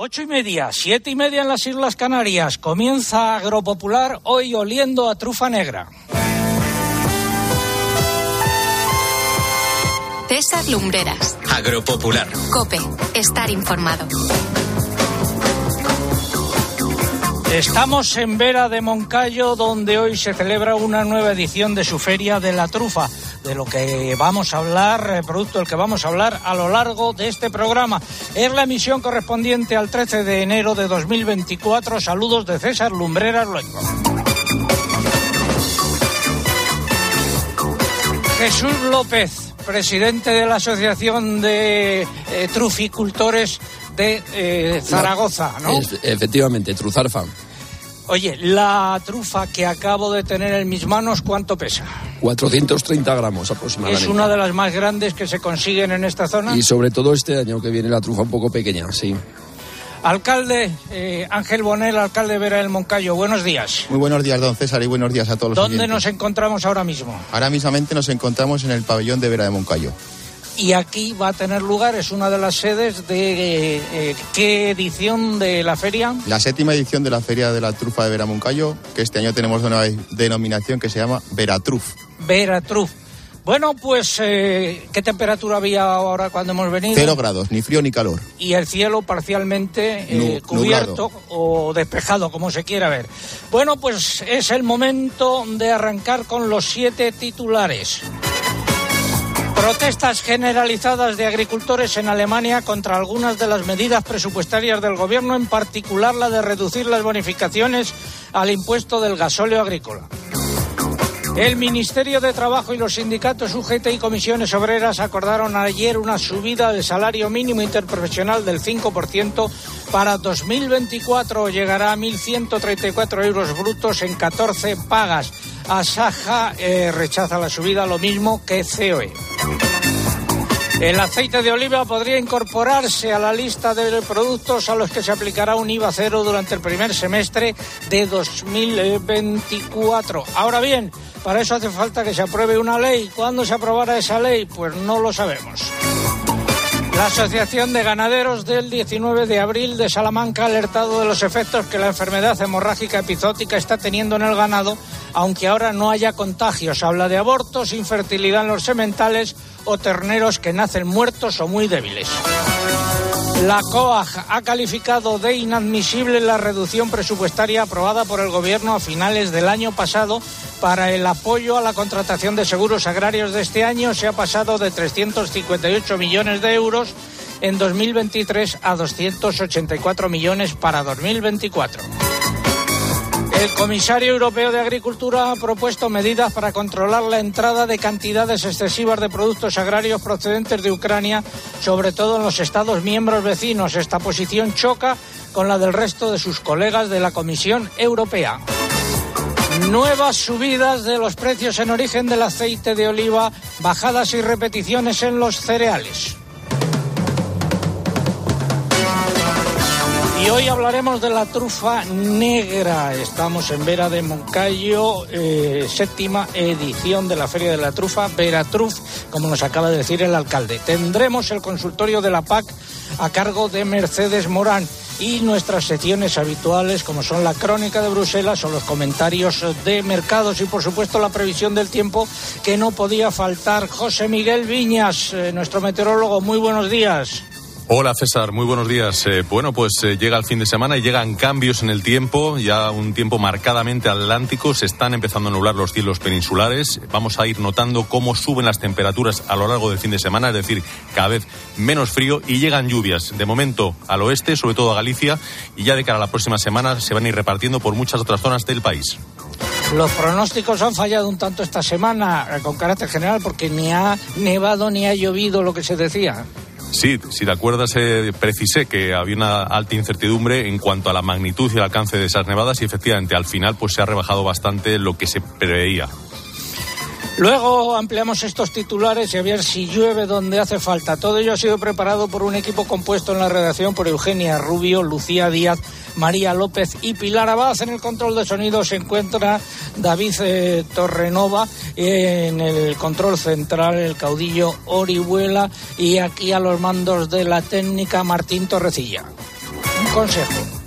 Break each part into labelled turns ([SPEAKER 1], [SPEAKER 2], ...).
[SPEAKER 1] Ocho y media, siete y media en las Islas Canarias. Comienza Agropopular hoy oliendo a trufa negra.
[SPEAKER 2] César Lumbreras.
[SPEAKER 3] Agropopular.
[SPEAKER 2] Cope. Estar informado.
[SPEAKER 1] Estamos en Vera de Moncayo, donde hoy se celebra una nueva edición de su Feria de la Trufa de lo que vamos a hablar, eh, producto del que vamos a hablar a lo largo de este programa. Es la emisión correspondiente al 13 de enero de 2024. Saludos de César Lumbreras Luengo. Jesús López, presidente de la Asociación de eh, Truficultores de eh, Zaragoza, ¿no?
[SPEAKER 4] Es- efectivamente, Truzarfa.
[SPEAKER 1] Oye, la trufa que acabo de tener en mis manos, ¿cuánto pesa?
[SPEAKER 4] 430 gramos aproximadamente.
[SPEAKER 1] Es una de las más grandes que se consiguen en esta zona.
[SPEAKER 4] Y sobre todo este año que viene la trufa un poco pequeña, sí.
[SPEAKER 1] Alcalde eh, Ángel Bonel, alcalde de Vera del Moncayo, buenos días.
[SPEAKER 5] Muy buenos días, don César, y buenos días a todos los
[SPEAKER 1] ¿Dónde
[SPEAKER 5] oyentes.
[SPEAKER 1] nos encontramos ahora mismo?
[SPEAKER 5] Ahora mismamente nos encontramos en el pabellón de Vera de Moncayo.
[SPEAKER 1] Y aquí va a tener lugar, es una de las sedes de eh, eh, qué edición de la feria.
[SPEAKER 5] La séptima edición de la Feria de la Trufa de Vera Moncayo, que este año tenemos una denominación que se llama Veratruf.
[SPEAKER 1] Vera Truf. Bueno, pues, eh, ¿qué temperatura había ahora cuando hemos venido?
[SPEAKER 5] Cero grados, ni frío ni calor.
[SPEAKER 1] y el cielo parcialmente eh, cubierto o despejado, como se quiera ver. Bueno, pues es el momento de arrancar con los siete titulares. Protestas generalizadas de agricultores en Alemania contra algunas de las medidas presupuestarias del gobierno, en particular la de reducir las bonificaciones al impuesto del gasóleo agrícola. El Ministerio de Trabajo y los sindicatos UGT y comisiones obreras acordaron ayer una subida del salario mínimo interprofesional del 5% para 2024. Llegará a 1.134 euros brutos en 14 pagas. Asaja eh, rechaza la subida, lo mismo que COE. El aceite de oliva podría incorporarse a la lista de productos a los que se aplicará un IVA cero durante el primer semestre de 2024. Ahora bien, para eso hace falta que se apruebe una ley. ¿Cuándo se aprobará esa ley? Pues no lo sabemos. La Asociación de Ganaderos del 19 de abril de Salamanca ha alertado de los efectos que la enfermedad hemorrágica epizótica está teniendo en el ganado, aunque ahora no haya contagios. Habla de abortos, infertilidad en los sementales o terneros que nacen muertos o muy débiles. La COAG ha calificado de inadmisible la reducción presupuestaria aprobada por el Gobierno a finales del año pasado para el apoyo a la contratación de seguros agrarios de este año. Se ha pasado de 358 millones de euros en 2023 a 284 millones para 2024. El comisario europeo de Agricultura ha propuesto medidas para controlar la entrada de cantidades excesivas de productos agrarios procedentes de Ucrania, sobre todo en los Estados miembros vecinos. Esta posición choca con la del resto de sus colegas de la Comisión Europea. Nuevas subidas de los precios en origen del aceite de oliva, bajadas y repeticiones en los cereales. Y hoy hablaremos de la trufa negra. Estamos en Vera de Moncayo, eh, séptima edición de la Feria de la Trufa, Veratruf, como nos acaba de decir el alcalde. Tendremos el consultorio de la PAC a cargo de Mercedes Morán y nuestras secciones habituales como son la crónica de Bruselas o los comentarios de mercados y por supuesto la previsión del tiempo que no podía faltar. José Miguel Viñas, eh, nuestro meteorólogo, muy buenos días.
[SPEAKER 6] Hola César, muy buenos días. Eh, bueno, pues eh, llega el fin de semana y llegan cambios en el tiempo, ya un tiempo marcadamente atlántico, se están empezando a nublar los cielos peninsulares, vamos a ir notando cómo suben las temperaturas a lo largo del fin de semana, es decir, cada vez menos frío y llegan lluvias, de momento al oeste, sobre todo a Galicia, y ya de cara a la próxima semana se van a ir repartiendo por muchas otras zonas del país.
[SPEAKER 1] Los pronósticos han fallado un tanto esta semana eh, con carácter general porque ni ha nevado ni ha llovido lo que se decía.
[SPEAKER 6] Sí, si te acuerdas, eh, precisé que había una alta incertidumbre en cuanto a la magnitud y el alcance de esas nevadas y efectivamente al final pues se ha rebajado bastante lo que se preveía.
[SPEAKER 1] Luego ampliamos estos titulares y a ver si llueve donde hace falta. Todo ello ha sido preparado por un equipo compuesto en la redacción por Eugenia Rubio, Lucía Díaz, María López y Pilar Abad. En el control de sonido se encuentra David eh, Torrenova, en el control central el caudillo Orihuela y aquí a los mandos de la técnica Martín Torrecilla. consejo.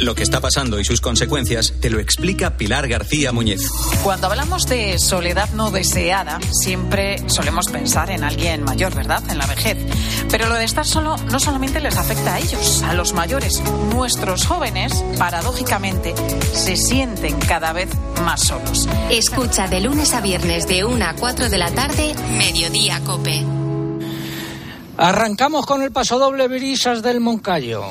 [SPEAKER 3] Lo que está pasando y sus consecuencias te lo explica Pilar García Muñiz.
[SPEAKER 7] Cuando hablamos de soledad no deseada, siempre solemos pensar en alguien mayor, ¿verdad? En la vejez. Pero lo de estar solo no solamente les afecta a ellos, a los mayores. Nuestros jóvenes, paradójicamente, se sienten cada vez más solos.
[SPEAKER 2] Escucha de lunes a viernes de 1 a 4 de la tarde, Mediodía Cope.
[SPEAKER 1] Arrancamos con el pasodoble Brisas del Moncayo.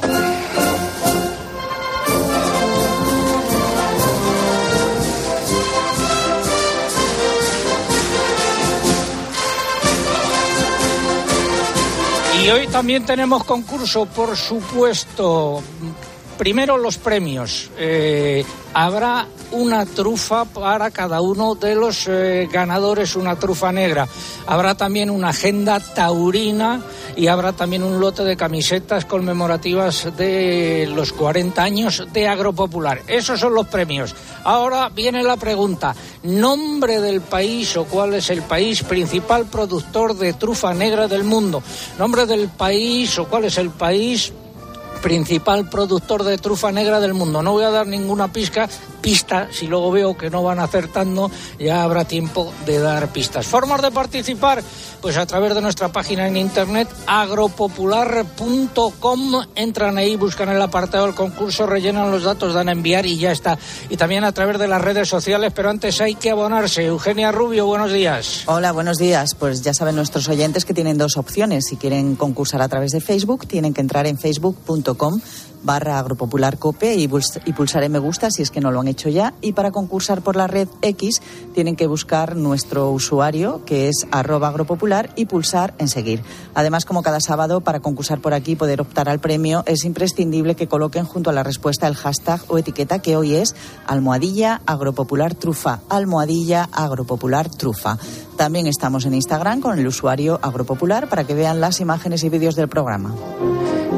[SPEAKER 1] Y hoy también tenemos concurso, por supuesto. Primero los premios. Eh, habrá una trufa para cada uno de los eh, ganadores, una trufa negra. Habrá también una agenda taurina y habrá también un lote de camisetas conmemorativas de los 40 años de Agropopular. Esos son los premios. Ahora viene la pregunta. Nombre del país o cuál es el país principal productor de trufa negra del mundo. Nombre del país o cuál es el país principal productor de trufa negra del mundo. No voy a dar ninguna pizca, pista, si luego veo que no van acertando, ya habrá tiempo de dar pistas. Formas de participar, pues a través de nuestra página en internet agropopular.com, entran ahí, buscan el apartado del concurso, rellenan los datos, dan a enviar y ya está. Y también a través de las redes sociales, pero antes hay que abonarse. Eugenia Rubio, buenos días.
[SPEAKER 8] Hola, buenos días. Pues ya saben nuestros oyentes que tienen dos opciones. Si quieren concursar a través de Facebook, tienen que entrar en facebook.com barra agropopular cope y, y pulsar me gusta si es que no lo han hecho ya. Y para concursar por la red X tienen que buscar nuestro usuario que es arroba agropopular y pulsar en seguir. Además, como cada sábado, para concursar por aquí y poder optar al premio, es imprescindible que coloquen junto a la respuesta el hashtag o etiqueta que hoy es almohadilla agropopular trufa. Almohadilla agropopular trufa. También estamos en Instagram con el usuario agropopular para que vean las imágenes y vídeos del programa.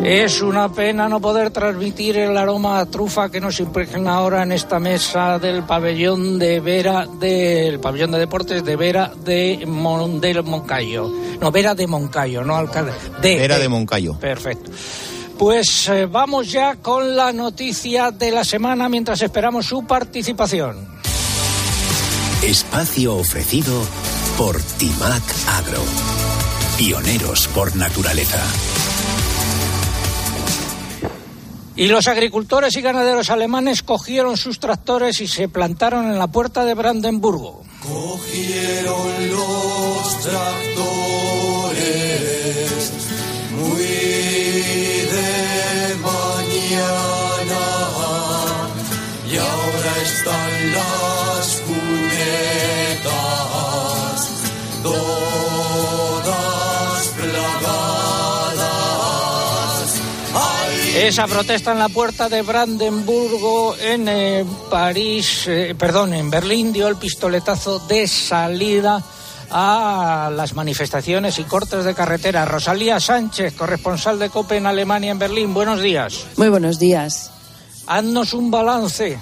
[SPEAKER 1] Es una pena no poder transmitir el aroma a trufa que nos impregna ahora en esta mesa del pabellón de Vera, del pabellón de deportes de Vera de Mon, del Moncayo. No, Vera de Moncayo, no alcalde. De,
[SPEAKER 5] Vera de Moncayo.
[SPEAKER 1] Perfecto. Pues eh, vamos ya con la noticia de la semana mientras esperamos su participación.
[SPEAKER 9] Espacio ofrecido por Timac Agro. Pioneros por naturaleza.
[SPEAKER 1] Y los agricultores y ganaderos alemanes cogieron sus tractores y se plantaron en la puerta de Brandenburgo.
[SPEAKER 10] Cogieron los tractores
[SPEAKER 1] Esa protesta en la puerta de Brandenburgo, en eh, París, eh, perdón, en Berlín, dio el pistoletazo de salida a las manifestaciones y cortes de carretera. Rosalía Sánchez, corresponsal de COPE en Alemania, en Berlín. Buenos días.
[SPEAKER 11] Muy buenos días.
[SPEAKER 1] Haznos un balance.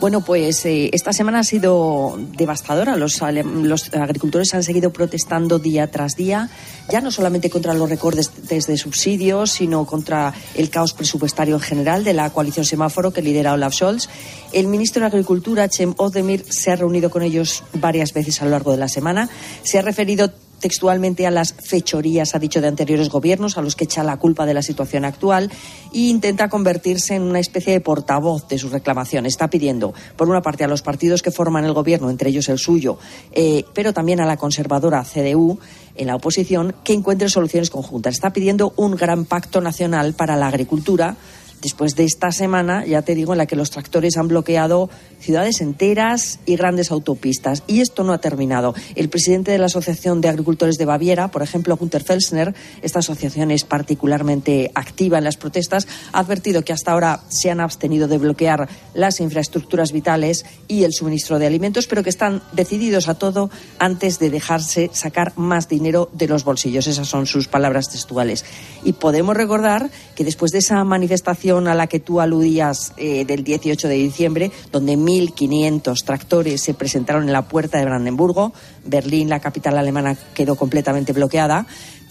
[SPEAKER 11] Bueno, pues eh, esta semana ha sido devastadora. Los, los agricultores han seguido protestando día tras día, ya no solamente contra los recortes de subsidios, sino contra el caos presupuestario en general de la coalición semáforo que lidera Olaf Scholz. El ministro de Agricultura, Cem Ozdemir, se ha reunido con ellos varias veces a lo largo de la semana. Se ha referido textualmente a las fechorías, ha dicho, de anteriores gobiernos, a los que echa la culpa de la situación actual, e intenta convertirse en una especie de portavoz de sus reclamaciones. Está pidiendo, por una parte, a los partidos que forman el gobierno, entre ellos el suyo, eh, pero también a la conservadora CDU, en la oposición, que encuentre soluciones conjuntas. Está pidiendo un gran pacto nacional para la agricultura después de esta semana, ya te digo, en la que los tractores han bloqueado ciudades enteras y grandes autopistas. Y esto no ha terminado. El presidente de la Asociación de Agricultores de Baviera, por ejemplo, Günter Felsner, esta asociación es particularmente activa en las protestas, ha advertido que hasta ahora se han abstenido de bloquear las infraestructuras vitales y el suministro de alimentos, pero que están decididos a todo antes de dejarse sacar más dinero de los bolsillos. Esas son sus palabras textuales. Y podemos recordar que después de esa manifestación a la que tú aludías eh, del 18 de diciembre, donde 1.500 tractores se presentaron en la puerta de Brandenburgo. Berlín, la capital alemana, quedó completamente bloqueada.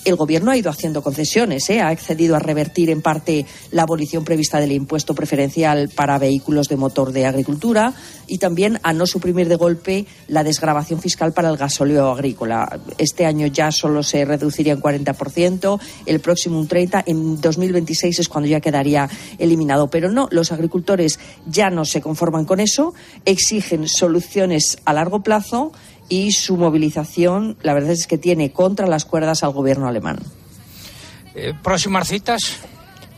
[SPEAKER 11] El Gobierno ha ido haciendo concesiones, ¿eh? ha accedido a revertir en parte la abolición prevista del impuesto preferencial para vehículos de motor de agricultura y también a no suprimir de golpe la desgrabación fiscal para el gasóleo agrícola. Este año ya solo se reduciría en 40%, el próximo un 30%, en 2026 es cuando ya quedaría eliminado. Pero no, los agricultores ya no se conforman con eso, exigen soluciones a largo plazo y su movilización, la verdad es que tiene contra las cuerdas al gobierno alemán.
[SPEAKER 1] Eh, ¿Próximas citas?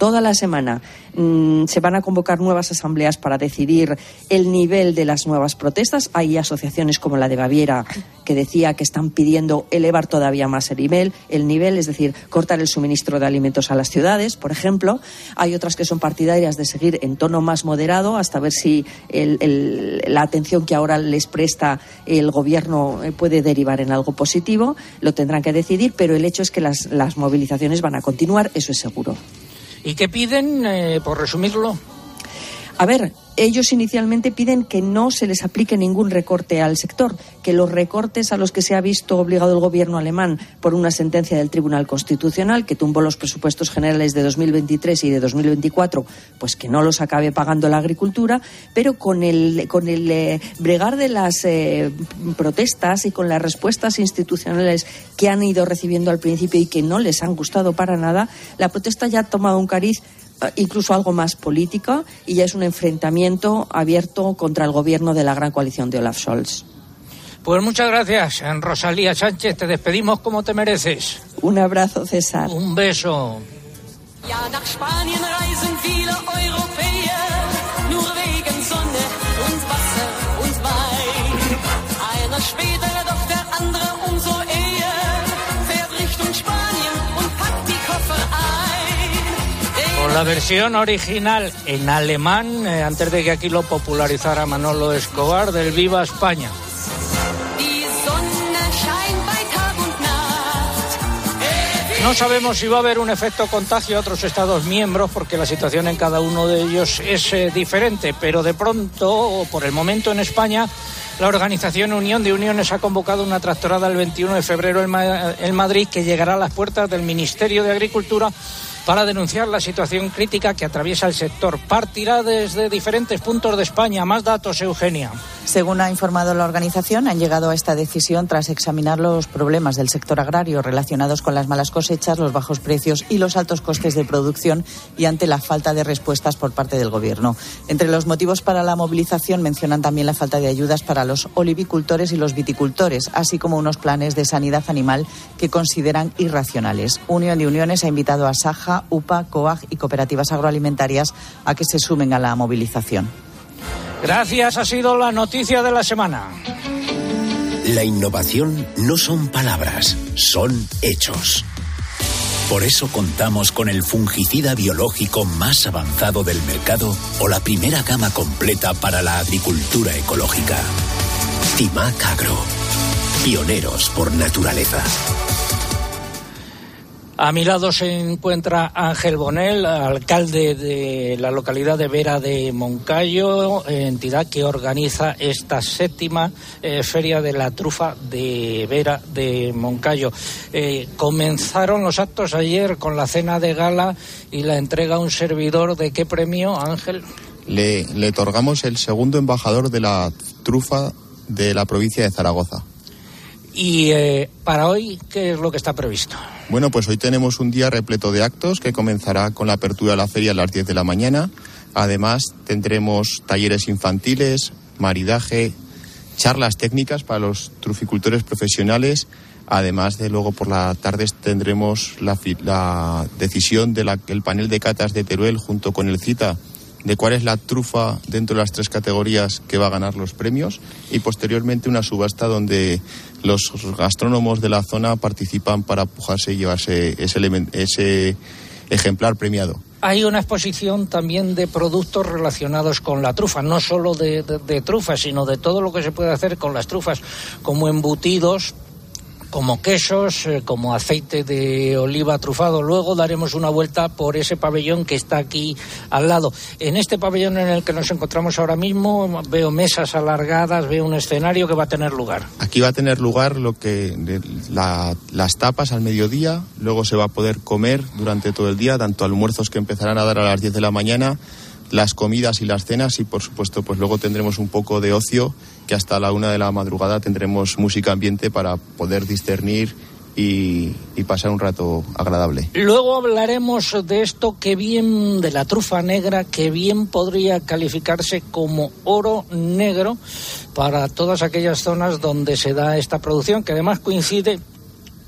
[SPEAKER 11] Toda la semana mm, se van a convocar nuevas asambleas para decidir el nivel de las nuevas protestas. Hay asociaciones como la de Baviera que decía que están pidiendo elevar todavía más el nivel, el nivel, es decir, cortar el suministro de alimentos a las ciudades, por ejemplo. Hay otras que son partidarias de seguir en tono más moderado hasta ver si la atención que ahora les presta el gobierno eh, puede derivar en algo positivo. Lo tendrán que decidir, pero el hecho es que las movilizaciones van a continuar, eso es seguro.
[SPEAKER 1] ¿Y qué piden, eh, por resumirlo?
[SPEAKER 11] A ver, ellos inicialmente piden que no se les aplique ningún recorte al sector, que los recortes a los que se ha visto obligado el gobierno alemán por una sentencia del Tribunal Constitucional que tumbó los presupuestos generales de 2023 y de 2024, pues que no los acabe pagando la agricultura, pero con el, con el eh, bregar de las eh, protestas y con las respuestas institucionales que han ido recibiendo al principio y que no les han gustado para nada, la protesta ya ha tomado un cariz incluso algo más política y ya es un enfrentamiento abierto contra el gobierno de la gran coalición de Olaf Scholz.
[SPEAKER 1] Pues muchas gracias, Rosalía Sánchez. Te despedimos como te mereces.
[SPEAKER 11] Un abrazo, César.
[SPEAKER 1] Un beso. Con la versión original en alemán, eh, antes de que aquí lo popularizara Manolo Escobar, del Viva España. No sabemos si va a haber un efecto contagio a otros Estados miembros porque la situación en cada uno de ellos es eh, diferente, pero de pronto, o por el momento en España, la organización Unión de Uniones ha convocado una tractorada el 21 de febrero en, Ma- en Madrid que llegará a las puertas del Ministerio de Agricultura para denunciar la situación crítica que atraviesa el sector. Partirá desde diferentes puntos de España. Más datos, Eugenia.
[SPEAKER 8] Según ha informado la organización, han llegado a esta decisión tras examinar los problemas del sector agrario relacionados con las malas cosechas, los bajos precios y los altos costes de producción y ante la falta de respuestas por parte del Gobierno. Entre los motivos para la movilización mencionan también la falta de ayudas para los olivicultores y los viticultores, así como unos planes de sanidad animal que consideran irracionales. Unión de Uniones ha invitado a Saja, UPA, COAG y cooperativas agroalimentarias a que se sumen a la movilización.
[SPEAKER 1] Gracias, ha sido la noticia de la semana.
[SPEAKER 9] La innovación no son palabras, son hechos. Por eso contamos con el fungicida biológico más avanzado del mercado o la primera gama completa para la agricultura ecológica. Timac Agro. Pioneros por naturaleza.
[SPEAKER 1] A mi lado se encuentra Ángel Bonel, alcalde de la localidad de Vera de Moncayo, entidad que organiza esta séptima eh, feria de la trufa de Vera de Moncayo. Eh, comenzaron los actos ayer con la cena de gala y la entrega a un servidor de qué premio, Ángel.
[SPEAKER 5] Le, le otorgamos el segundo embajador de la trufa de la provincia de Zaragoza.
[SPEAKER 1] Y eh, para hoy, ¿qué es lo que está previsto?
[SPEAKER 5] Bueno, pues hoy tenemos un día repleto de actos que comenzará con la apertura de la feria a las 10 de la mañana. Además, tendremos talleres infantiles, maridaje, charlas técnicas para los truficultores profesionales. Además de luego por la tarde tendremos la, la decisión del panel de catas de Teruel junto con el CITA de cuál es la trufa dentro de las tres categorías que va a ganar los premios y posteriormente una subasta donde los gastrónomos de la zona participan para pujarse y llevarse ese, ese ejemplar premiado.
[SPEAKER 1] Hay una exposición también de productos relacionados con la trufa, no solo de- de trufas, sino de todo lo que se puede hacer con las trufas, como embutidos, como quesos, eh, como aceite de oliva trufado. Luego daremos una vuelta por ese pabellón que está aquí al lado. En este pabellón en el que nos encontramos ahora mismo veo mesas alargadas, veo un escenario que va a tener lugar.
[SPEAKER 5] Aquí va a tener lugar lo que la- las tapas al mediodía, luego se va a poder comer durante todo el día, tanto almuerzos que empezarán a dar a las 10 de la mañana, las comidas y las cenas y por supuesto pues luego tendremos un poco de ocio que hasta la una de la madrugada tendremos música ambiente para poder discernir y, y pasar un rato agradable.
[SPEAKER 1] Luego hablaremos de esto que bien, de la trufa negra, que bien podría calificarse como oro negro para todas aquellas zonas donde se da esta producción, que además coincide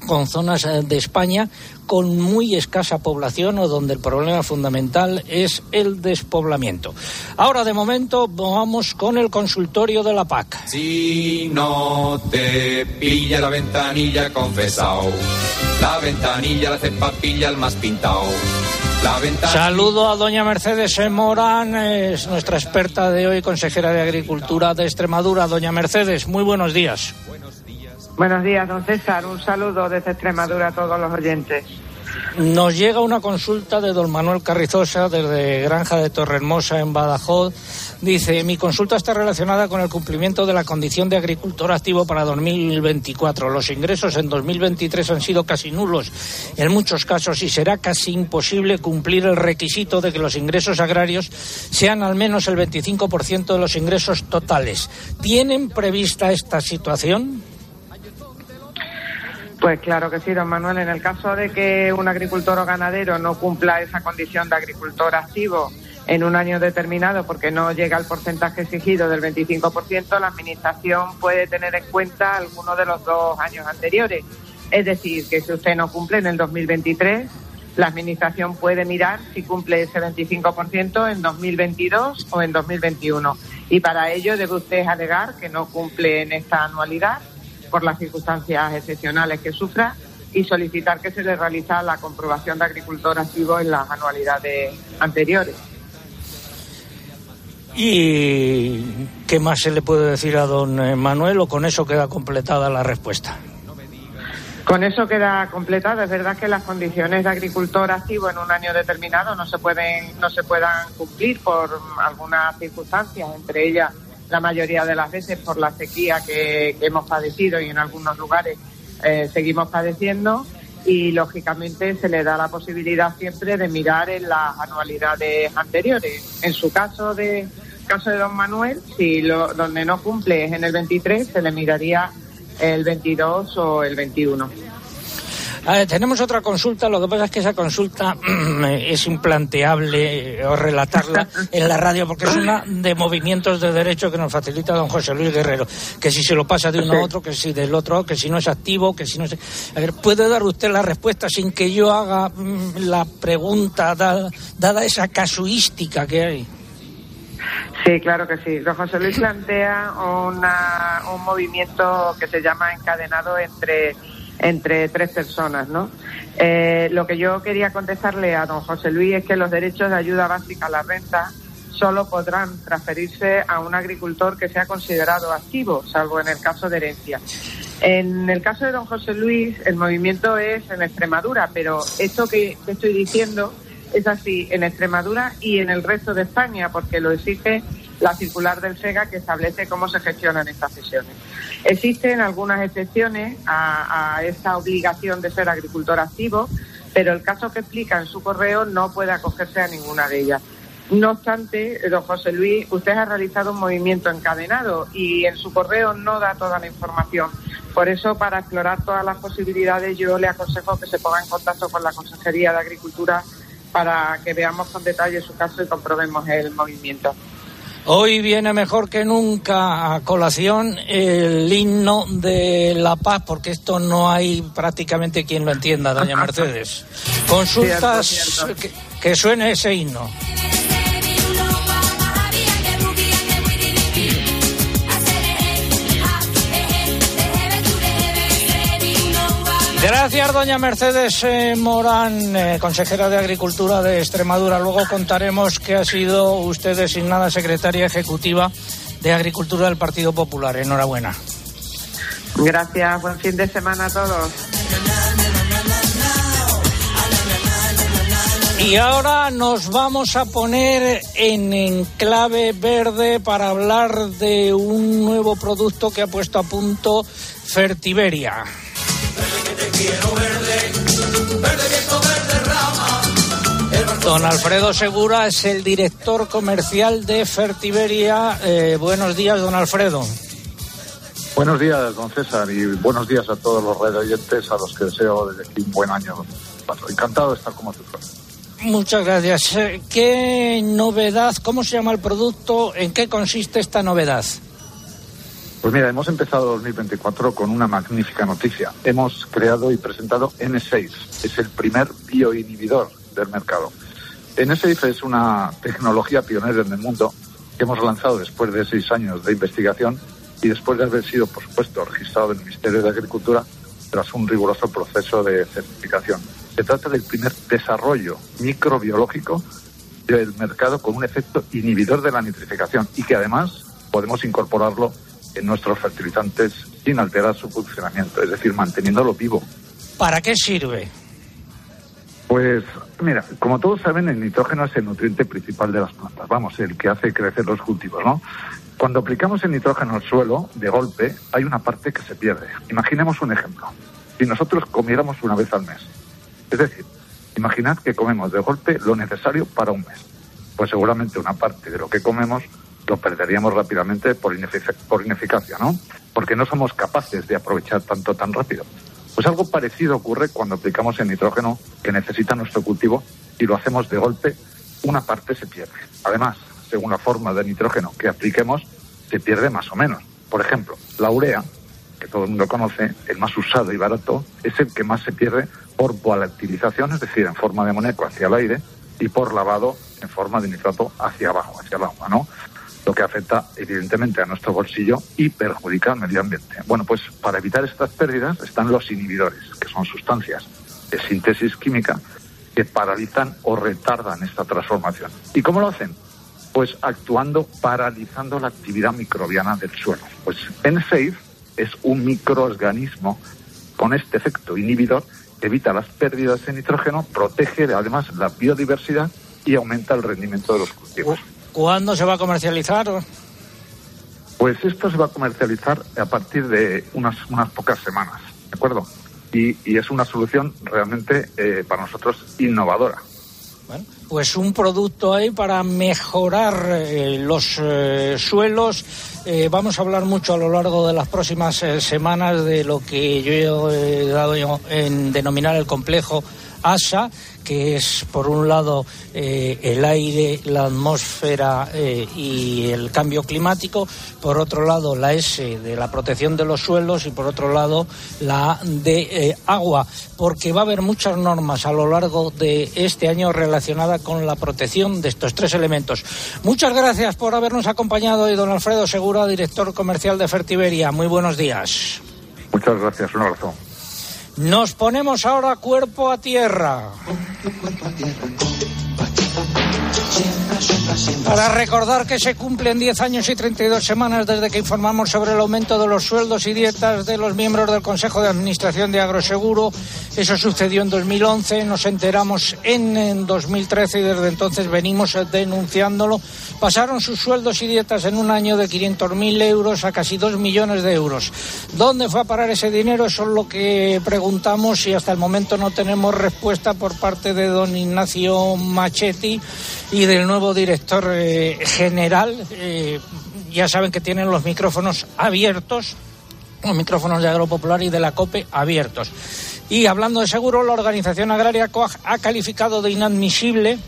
[SPEAKER 1] con zonas eh, de España con muy escasa población o donde el problema fundamental es el despoblamiento. Ahora, de momento, vamos con el consultorio de la PAC.
[SPEAKER 12] Si no te pilla la ventanilla confesao, la ventanilla la hace papilla el más pintao.
[SPEAKER 1] Saludo a doña Mercedes Morán, es nuestra experta de hoy, consejera de Agricultura de Extremadura. Doña Mercedes, muy buenos días.
[SPEAKER 13] Buenos días, don César. Un saludo desde Extremadura a todos los oyentes.
[SPEAKER 1] Nos llega una consulta de don Manuel Carrizosa desde Granja de Torrehermosa en Badajoz. Dice, mi consulta está relacionada con el cumplimiento de la condición de agricultor activo para 2024. Los ingresos en 2023 han sido casi nulos en muchos casos y será casi imposible cumplir el requisito de que los ingresos agrarios sean al menos el 25% de los ingresos totales. ¿Tienen prevista esta situación?
[SPEAKER 13] Pues claro que sí, don Manuel. En el caso de que un agricultor o ganadero no cumpla esa condición de agricultor activo en un año determinado porque no llega al porcentaje exigido del 25%, la Administración puede tener en cuenta alguno de los dos años anteriores. Es decir, que si usted no cumple en el 2023, la Administración puede mirar si cumple ese 25% en 2022 o en 2021. Y para ello debe usted alegar que no cumple en esta anualidad por las circunstancias excepcionales que sufra y solicitar que se le realiza la comprobación de agricultor activo en las anualidades anteriores.
[SPEAKER 1] ¿Y qué más se le puede decir a don Manuel o con eso queda completada la respuesta?
[SPEAKER 13] Con eso queda completada. Es verdad que las condiciones de agricultor activo en un año determinado no se pueden no se puedan cumplir por algunas circunstancias, entre ellas la mayoría de las veces por la sequía que, hemos padecido y en algunos lugares eh, seguimos padeciendo y lógicamente se le da la posibilidad siempre de mirar en las anualidades anteriores. En su caso de caso de don Manuel, si lo, donde no cumple es en el 23, se le miraría el 22 o el 21.
[SPEAKER 1] A ver, tenemos otra consulta, lo que pasa es que esa consulta es implanteable eh, o relatarla en la radio porque es una de movimientos de derecho que nos facilita don José Luis Guerrero, que si se lo pasa de uno a otro, que si del otro, que si no es activo, que si no es... A ver, ¿puede dar usted la respuesta sin que yo haga mm, la pregunta dada, dada esa casuística que hay?
[SPEAKER 13] Sí, claro que sí. Don José Luis plantea una, un movimiento que se llama encadenado entre, entre tres personas, ¿no? Eh, lo que yo quería contestarle a don José Luis es que los derechos de ayuda básica a la renta solo podrán transferirse a un agricultor que sea considerado activo, salvo en el caso de herencia. En el caso de don José Luis, el movimiento es en Extremadura, pero esto que estoy diciendo es así en Extremadura y en el resto de España, porque lo exige la circular del SEGA que establece cómo se gestionan estas sesiones. Existen algunas excepciones a, a esta obligación de ser agricultor activo, pero el caso que explica en su correo no puede acogerse a ninguna de ellas. No obstante, don José Luis, usted ha realizado un movimiento encadenado y en su correo no da toda la información. Por eso, para explorar todas las posibilidades, yo le aconsejo que se ponga en contacto con la Consejería de Agricultura para que veamos con detalle su caso y comprobemos el movimiento.
[SPEAKER 1] Hoy viene mejor que nunca a colación el himno de la paz, porque esto no hay prácticamente quien lo entienda, doña Mercedes. Consultas
[SPEAKER 13] Cierto, cierto.
[SPEAKER 1] Que, que suene ese himno. Gracias, doña Mercedes eh, Morán, eh, consejera de Agricultura de Extremadura. Luego contaremos que ha sido usted designada secretaria ejecutiva de Agricultura del Partido Popular. Enhorabuena.
[SPEAKER 13] Gracias, buen fin de semana a todos.
[SPEAKER 1] Y ahora nos vamos a poner en enclave verde para hablar de un nuevo producto que ha puesto a punto Fertiberia. Don Alfredo Segura es el director comercial de Fertiberia. Eh, buenos días, don Alfredo.
[SPEAKER 14] Buenos días, don César, y buenos días a todos los radioyentes a los que deseo desde aquí un buen año. Encantado de estar con vosotros.
[SPEAKER 1] Muchas gracias. Eh, ¿Qué novedad, cómo se llama el producto, en qué consiste esta novedad?
[SPEAKER 14] Pues mira, hemos empezado 2024 con una magnífica noticia. Hemos creado y presentado N6. Es el primer bioinhibidor del mercado. N6 es una tecnología pionera en el mundo que hemos lanzado después de seis años de investigación y después de haber sido, por supuesto, registrado en el Ministerio de Agricultura tras un riguroso proceso de certificación. Se trata del primer desarrollo microbiológico del mercado con un efecto inhibidor de la nitrificación y que además podemos incorporarlo en nuestros fertilizantes sin alterar su funcionamiento, es decir, manteniéndolo vivo.
[SPEAKER 1] ¿Para qué sirve?
[SPEAKER 14] Pues mira, como todos saben, el nitrógeno es el nutriente principal de las plantas, vamos, el que hace crecer los cultivos, ¿no? Cuando aplicamos el nitrógeno al suelo, de golpe, hay una parte que se pierde. Imaginemos un ejemplo. Si nosotros comiéramos una vez al mes, es decir, imaginad que comemos de golpe lo necesario para un mes, pues seguramente una parte de lo que comemos lo perderíamos rápidamente por, inefic por ineficacia, ¿no? Porque no somos capaces de aprovechar tanto tan rápido. Pues algo parecido ocurre cuando aplicamos el nitrógeno que necesita nuestro cultivo y lo hacemos de golpe, una parte se pierde. Además, según la forma de nitrógeno que apliquemos, se pierde más o menos. Por ejemplo, la urea, que todo el mundo conoce, el más usado y barato, es el que más se pierde por volatilización, es decir, en forma de amoníaco hacia el aire, y por lavado en forma de nitrato hacia abajo, hacia el agua, ¿no? Lo que afecta evidentemente a nuestro bolsillo y perjudica al medio ambiente. Bueno, pues para evitar estas pérdidas están los inhibidores, que son sustancias de síntesis química que paralizan o retardan esta transformación. ¿Y cómo lo hacen? Pues actuando paralizando la actividad microbiana del suelo. Pues N6 es un microorganismo con este efecto inhibidor evita las pérdidas de nitrógeno, protege además la biodiversidad y aumenta el rendimiento de los cultivos.
[SPEAKER 1] ¿Cuándo se va a comercializar?
[SPEAKER 14] Pues esto se va a comercializar a partir de unas, unas pocas semanas, ¿de acuerdo? Y, y es una solución realmente eh, para nosotros innovadora.
[SPEAKER 1] Bueno, pues un producto ahí para mejorar eh, los eh, suelos. Eh, vamos a hablar mucho a lo largo de las próximas eh, semanas de lo que yo he dado en denominar el complejo ASA, que es por un lado eh, el aire, la atmósfera eh, y el cambio climático, por otro lado la S de la protección de los suelos y por otro lado la de eh, agua, porque va a haber muchas normas a lo largo de este año relacionadas con la protección de estos tres elementos. Muchas gracias por habernos acompañado hoy, don Alfredo Segura, director comercial de Fertiberia. Muy buenos días.
[SPEAKER 14] Muchas gracias, un abrazo.
[SPEAKER 1] Nos ponemos ahora cuerpo a tierra. Para recordar que se cumplen 10 años y 32 semanas desde que informamos sobre el aumento de los sueldos y dietas de los miembros del Consejo de Administración de Agroseguro. Eso sucedió en 2011, nos enteramos en, en 2013 y desde entonces venimos denunciándolo. Pasaron sus sueldos y dietas en un año de 500.000 euros a casi 2 millones de euros. ¿Dónde fue a parar ese dinero? Eso es lo que preguntamos y hasta el momento no tenemos respuesta por parte de don Ignacio Machetti y del nuevo director eh, general. Eh, ya saben que tienen los micrófonos abiertos, los micrófonos de Agropopular y de la COPE abiertos. Y hablando de seguro, la organización agraria COAG ha calificado de inadmisible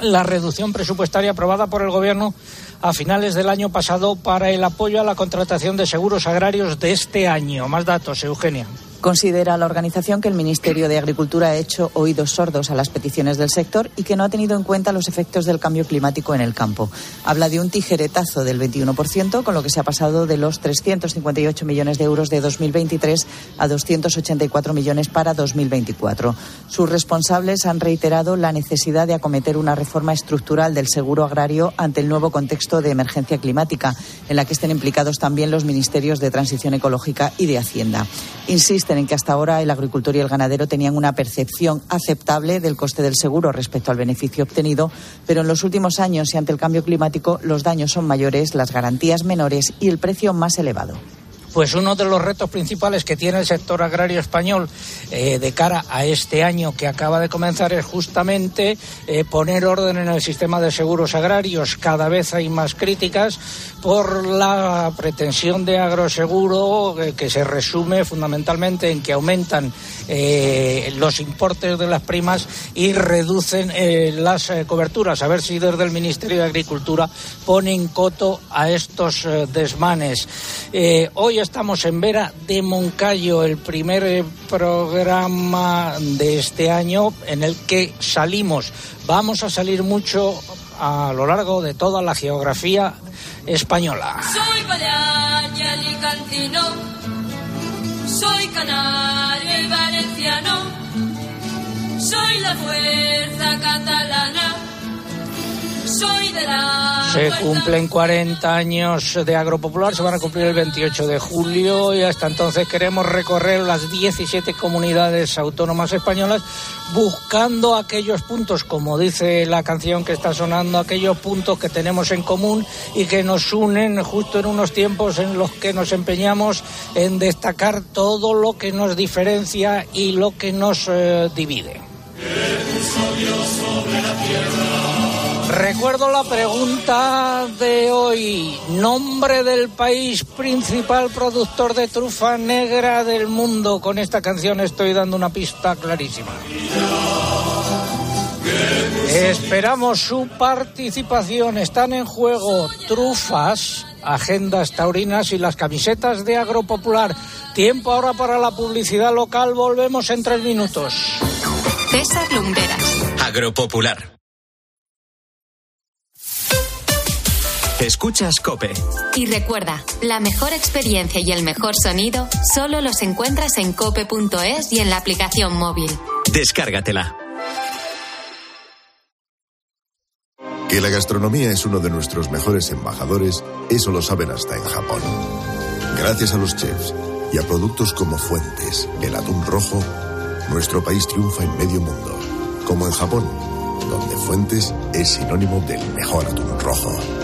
[SPEAKER 1] la reducción presupuestaria aprobada por el Gobierno a finales del año pasado para el apoyo a la contratación de seguros agrarios de este año. Más datos, Eugenia.
[SPEAKER 8] Considera la organización que el Ministerio de Agricultura ha hecho oídos sordos a las peticiones del sector y que no ha tenido en cuenta los efectos del cambio climático en el campo. Habla de un tijeretazo del 21%, con lo que se ha pasado de los 358 millones de euros de 2023 a 284 millones para 2024. Sus responsables han reiterado la necesidad de acometer una reforma estructural del seguro agrario ante el nuevo contexto de emergencia climática, en la que estén implicados también los ministerios de Transición Ecológica y de Hacienda. Insisten en que hasta ahora el agricultor y el ganadero tenían una percepción aceptable del coste del seguro respecto al beneficio obtenido, pero en los últimos años y ante el cambio climático los daños son mayores, las garantías menores y el precio más elevado.
[SPEAKER 1] Pues uno de los retos principales que tiene el sector agrario español eh, de cara a este año que acaba de comenzar es justamente eh, poner orden en el sistema de seguros agrarios. Cada vez hay más críticas por la pretensión de agroseguro eh, que se resume fundamentalmente en que aumentan los importes de las primas y reducen las coberturas. A ver si desde el Ministerio de Agricultura ponen coto a estos desmanes. hoy estamos en Vera de Moncayo, el primer eh, programa de este año en el que salimos. Vamos a salir mucho a lo largo de toda la geografía española.
[SPEAKER 10] Soy balear y alicantino, soy canario y valenciano, soy la fuerza catalana. Soy de la
[SPEAKER 1] Se cumplen 40 años de Agropopular, se van a cumplir el 28 de julio y hasta entonces queremos recorrer las 17 comunidades autónomas españolas buscando aquellos puntos, como dice la canción que está sonando, aquellos puntos que tenemos en común y que nos unen justo en unos tiempos en los que nos empeñamos en destacar todo lo que nos diferencia y lo que nos eh, divide. Recuerdo la pregunta de hoy. Nombre del país principal productor de trufa negra del mundo. Con esta canción estoy dando una pista clarísima. Esperamos su participación. Están en juego trufas, agendas taurinas y las camisetas de Agropopular. Tiempo ahora para la publicidad local. Volvemos en tres minutos.
[SPEAKER 2] César Lumberas.
[SPEAKER 3] Agropopular. Escuchas Cope.
[SPEAKER 2] Y recuerda, la mejor experiencia y el mejor sonido solo los encuentras en cope.es y en la aplicación móvil.
[SPEAKER 3] Descárgatela.
[SPEAKER 15] Que la gastronomía es uno de nuestros mejores embajadores, eso lo saben hasta en Japón. Gracias a los chefs y a productos como Fuentes, el atún rojo, nuestro país triunfa en medio mundo, como en Japón, donde Fuentes es sinónimo del mejor atún rojo.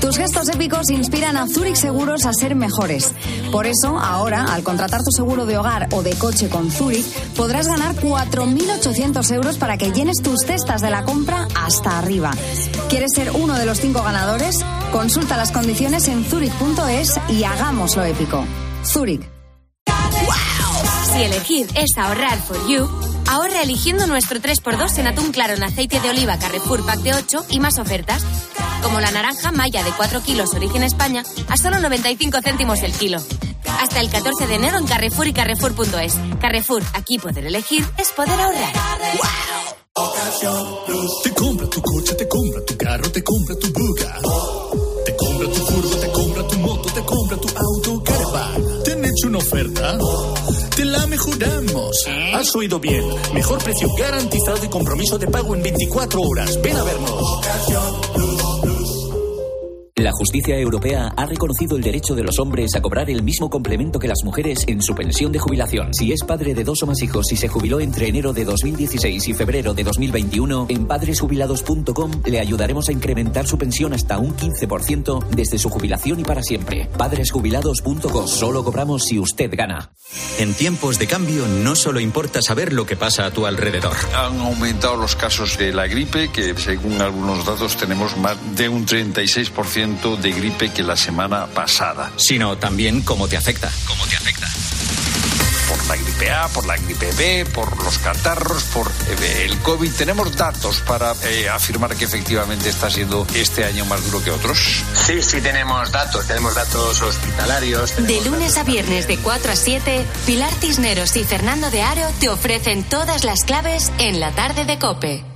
[SPEAKER 16] Tus gestos épicos inspiran a Zurich Seguros a ser mejores. Por eso, ahora, al contratar tu seguro de hogar o de coche con Zurich, podrás ganar 4.800 euros para que llenes tus cestas de la compra hasta arriba. ¿Quieres ser uno de los cinco ganadores? Consulta las condiciones en zurich.es y hagámoslo épico. Zurich.
[SPEAKER 17] Si elegir es ahorrar for you, ahorra eligiendo nuestro 3x2 en atún claro en aceite de oliva Carrefour Pack de 8 y más ofertas. Como la naranja maya de 4 kilos origen España a solo 95 céntimos el kilo. Hasta el 14 de enero en Carrefour y Carrefour.es. Carrefour, aquí poder elegir es poder ahorrar.
[SPEAKER 18] Te compra tu coche, te compra tu carro, te compra tu buga. Te compra tu furgo, te compra tu moto, te compra tu auto, caravan. ¿Te han hecho una oferta? Te la mejoramos. Has oído bien. Mejor precio garantizado y compromiso de pago en 24 horas. Ven a vernos.
[SPEAKER 19] La justicia europea ha reconocido el derecho de los hombres a cobrar el mismo complemento que las mujeres en su pensión de jubilación. Si es padre de dos o más hijos y se jubiló entre enero de 2016 y febrero de 2021, en padresjubilados.com le ayudaremos a incrementar su pensión hasta un 15% desde su jubilación y para siempre. Padresjubilados.com. Solo cobramos si usted gana.
[SPEAKER 3] En tiempos de cambio no solo importa saber lo que pasa a tu alrededor.
[SPEAKER 20] Han aumentado los casos de la gripe, que según algunos datos tenemos más de un 36% de gripe que la semana pasada.
[SPEAKER 3] Sino también cómo te afecta.
[SPEAKER 20] ¿Cómo te afecta? Por la gripe A, por la gripe B, por los catarros, por eh, el COVID. Tenemos datos para eh, afirmar que efectivamente está siendo este año más duro que otros.
[SPEAKER 21] Sí, sí tenemos datos, tenemos datos hospitalarios.
[SPEAKER 2] De lunes a viernes de 4 a 7, Pilar Cisneros y Fernando de Aro te ofrecen todas las claves en la tarde de Cope.